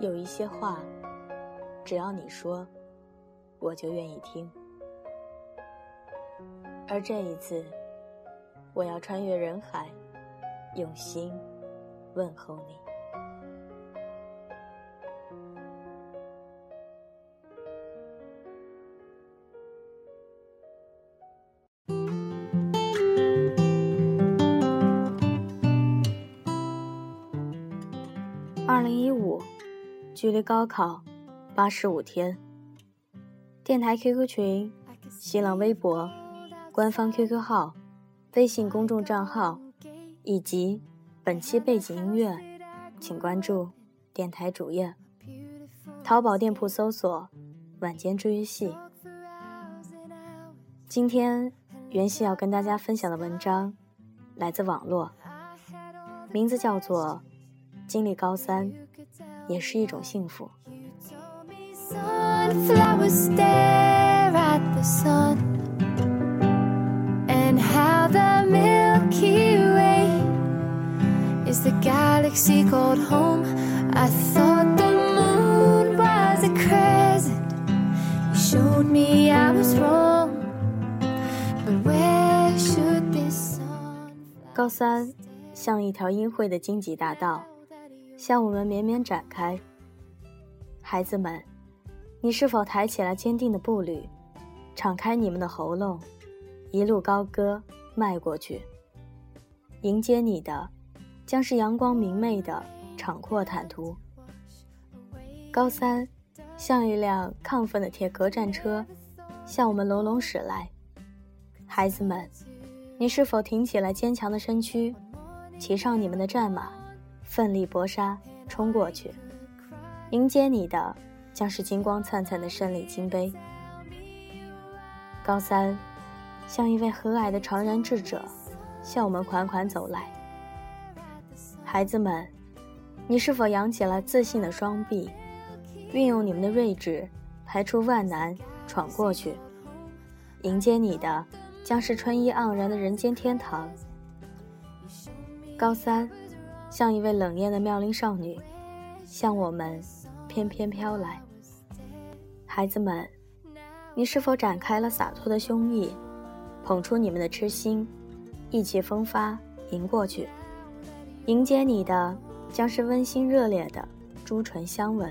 有一些话，只要你说，我就愿意听。而这一次，我要穿越人海，用心问候你。距离高考八十五天。电台 QQ 群、新浪微博、官方 QQ 号、微信公众账号以及本期背景音乐，请关注电台主页。淘宝店铺搜索“晚间治愈系”。今天袁熙要跟大家分享的文章来自网络，名字叫做。经历高三，也是一种幸福。高三像一条阴晦的荆棘大道。向我们绵绵展开，孩子们，你是否抬起了坚定的步履，敞开你们的喉咙，一路高歌迈过去？迎接你的，将是阳光明媚的敞阔坦途。高三，像一辆亢奋的铁壳战车，向我们隆隆驶来。孩子们，你是否挺起了坚强的身躯，骑上你们的战马？奋力搏杀，冲过去！迎接你的将是金光灿灿的胜利金杯。高三，像一位和蔼的长人智者，向我们款款走来。孩子们，你是否扬起了自信的双臂，运用你们的睿智，排除万难，闯过去？迎接你的将是春意盎然的人间天堂。高三。像一位冷艳的妙龄少女，向我们翩翩飘来。孩子们，你是否展开了洒脱的胸臆，捧出你们的痴心，意气风发迎过去？迎接你的将是温馨热烈的朱唇相吻。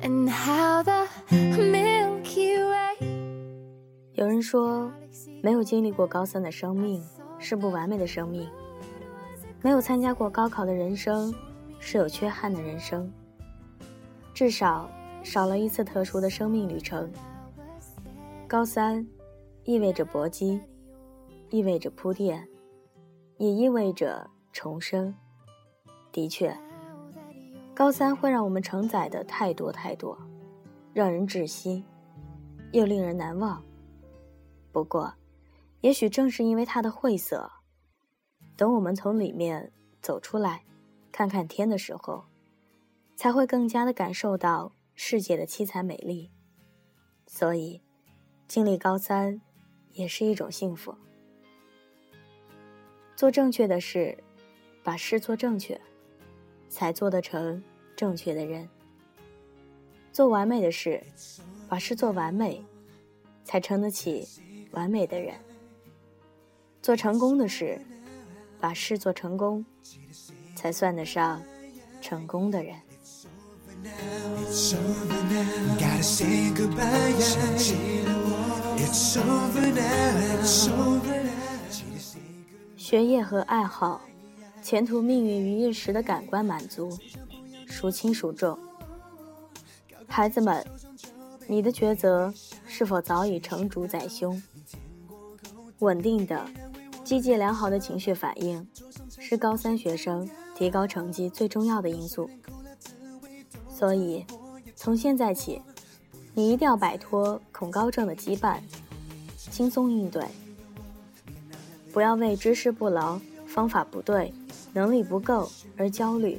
And how the Milky Way 有人说，没有经历过高三的生命是不完美的生命；没有参加过高考的人生是有缺憾的人生。至少少了一次特殊的生命旅程。高三，意味着搏击，意味着铺垫，也意味着重生。的确。高三会让我们承载的太多太多，让人窒息，又令人难忘。不过，也许正是因为它的晦涩，等我们从里面走出来，看看天的时候，才会更加的感受到世界的凄惨美丽。所以，经历高三，也是一种幸福。做正确的事，把事做正确。才做得成正确的人。做完美的事，把事做完美，才撑得起完美的人。做成功的事，把事做成功，才算得上成功的人。学业和爱好。前途命运与一时的感官满足，孰轻孰重？孩子们，你的抉择是否早已成竹在胸？稳定的、积极良好的情绪反应，是高三学生提高成绩最重要的因素。所以，从现在起，你一定要摆脱恐高症的羁绊，轻松应对。不要为知识不牢、方法不对、能力不够而焦虑。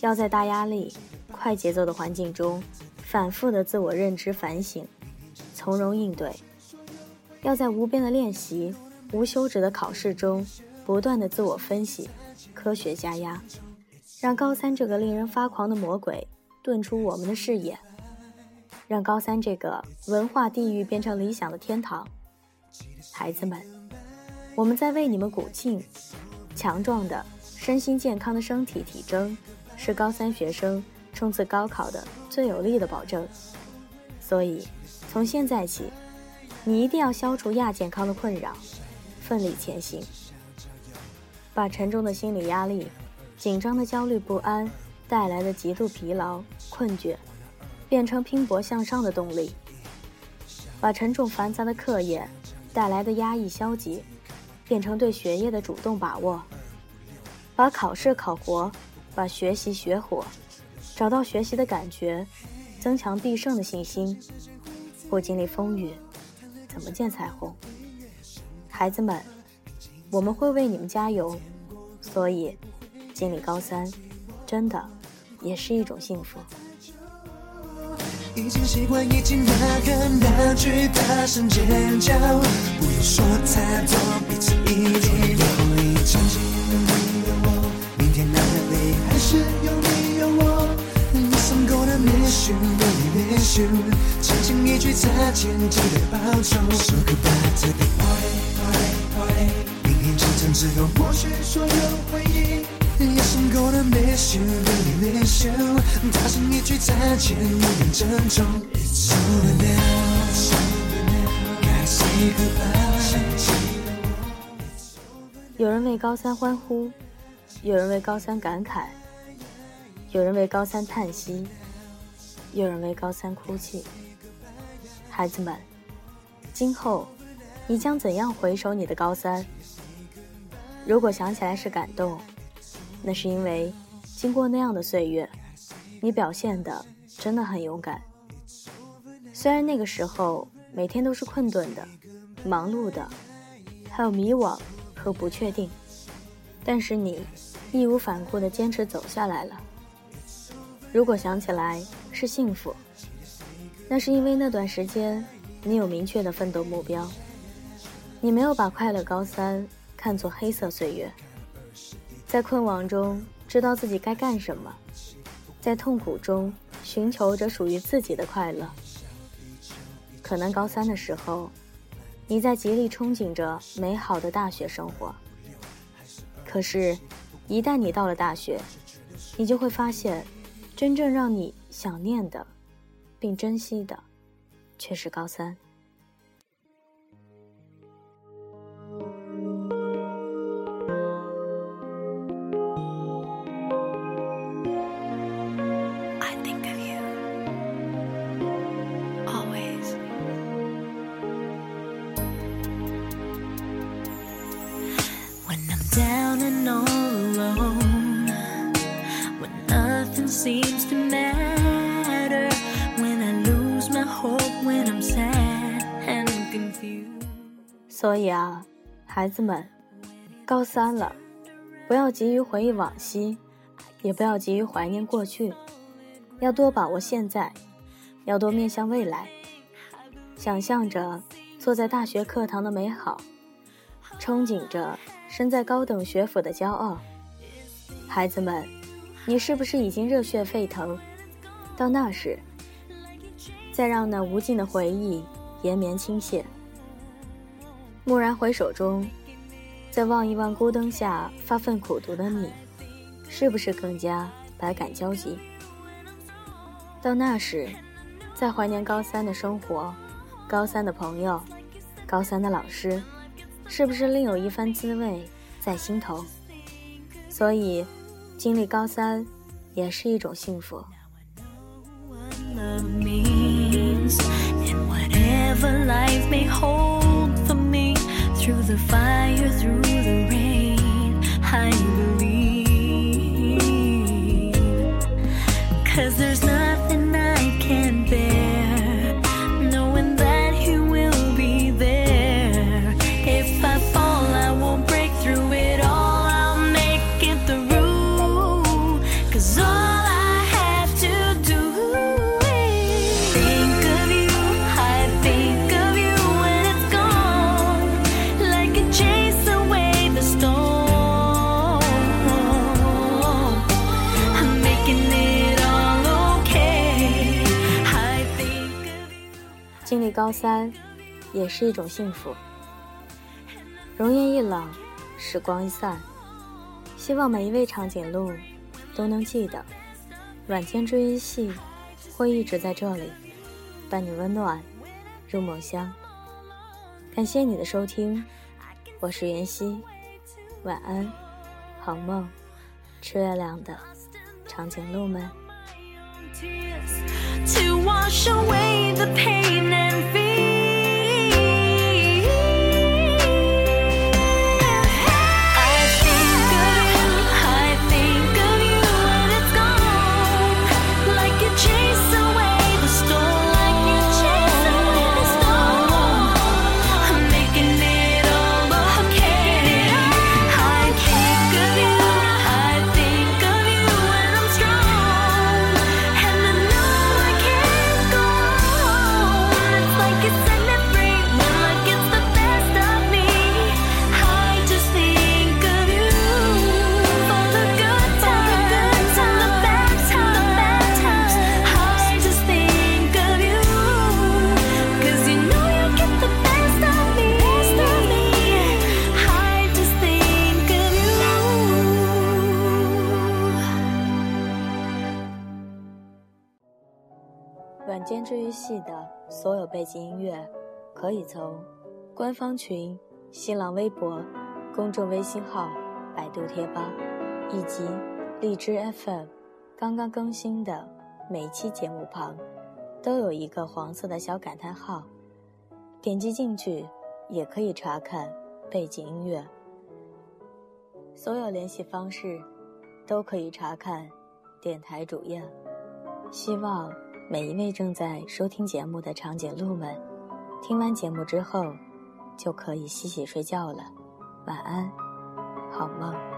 要在大压力、快节奏的环境中，反复的自我认知反省，从容应对。要在无边的练习、无休止的考试中，不断的自我分析，科学加压，让高三这个令人发狂的魔鬼遁出我们的视野，让高三这个文化地狱变成理想的天堂。孩子们，我们在为你们鼓劲！强壮的、身心健康的身体体征，是高三学生冲刺高考的最有力的保证。所以，从现在起，你一定要消除亚健康的困扰，奋力前行，把沉重的心理压力、紧张的焦虑不安带来的极度疲劳、困倦，变成拼搏向上的动力，把沉重繁杂的课业。带来的压抑消极，变成对学业的主动把握，把考试考活，把学习学活，找到学习的感觉，增强必胜的信心。不经历风雨，怎么见彩虹？孩子们，我们会为你们加油。所以，经历高三，真的也是一种幸福。已经习惯，已经大喊大去，大声尖叫，不用说太多，彼此一起有你。曾经有你有我，明天哪里还是有你有我。Yes I'm gonna miss you, really miss you。轻轻一句再见，记得保重。Say goodbye to the party, party, party。明天清晨只有抹去所有回忆。Yes I'm gonna miss you, really miss you。大声一句再见，永远珍重。It's over now, it's over now。该 say goodbye。有人为高三欢呼，有人为高三感慨，有人为高三叹息，有人为高三哭泣。孩子们，今后你将怎样回首你的高三？如果想起来是感动，那是因为经过那样的岁月，你表现的真的很勇敢。虽然那个时候每天都是困顿的、忙碌的，还有迷惘。和不确定，但是你义无反顾地坚持走下来了。如果想起来是幸福，那是因为那段时间你有明确的奋斗目标，你没有把快乐高三看作黑色岁月，在困惘中知道自己该干什么，在痛苦中寻求着属于自己的快乐。可能高三的时候。你在极力憧憬着美好的大学生活，可是，一旦你到了大学，你就会发现，真正让你想念的，并珍惜的，却是高三。所以啊，孩子们，高三了，不要急于回忆往昔，也不要急于怀念过去，要多把握现在，要多面向未来，想象着坐在大学课堂的美好，憧憬着身在高等学府的骄傲。孩子们，你是不是已经热血沸腾？到那时，再让那无尽的回忆延绵倾泻。蓦然回首中，再望一望孤灯下发奋苦读的你，是不是更加百感交集？到那时，再怀念高三的生活，高三的朋友，高三的老师，是不是另有一番滋味在心头？所以，经历高三也是一种幸福。Through the fire, through the rain. I believe. Cause there's nothing 高三，也是一种幸福。容颜一老，时光一散，希望每一位长颈鹿都能记得，晚间追忆戏会一直在这里，伴你温暖入梦乡。感谢你的收听，我是妍希，晚安，好梦，吃月亮的长颈鹿们。wash away the pain and fear. 晚间治愈系的所有背景音乐，可以从官方群、新浪微博、公众微信号、百度贴吧以及荔枝 FM 刚刚更新的每期节目旁，都有一个黄色的小感叹号，点击进去也可以查看背景音乐。所有联系方式都可以查看电台主页。希望。每一位正在收听节目的长颈鹿们，听完节目之后，就可以洗洗睡觉了。晚安，好梦。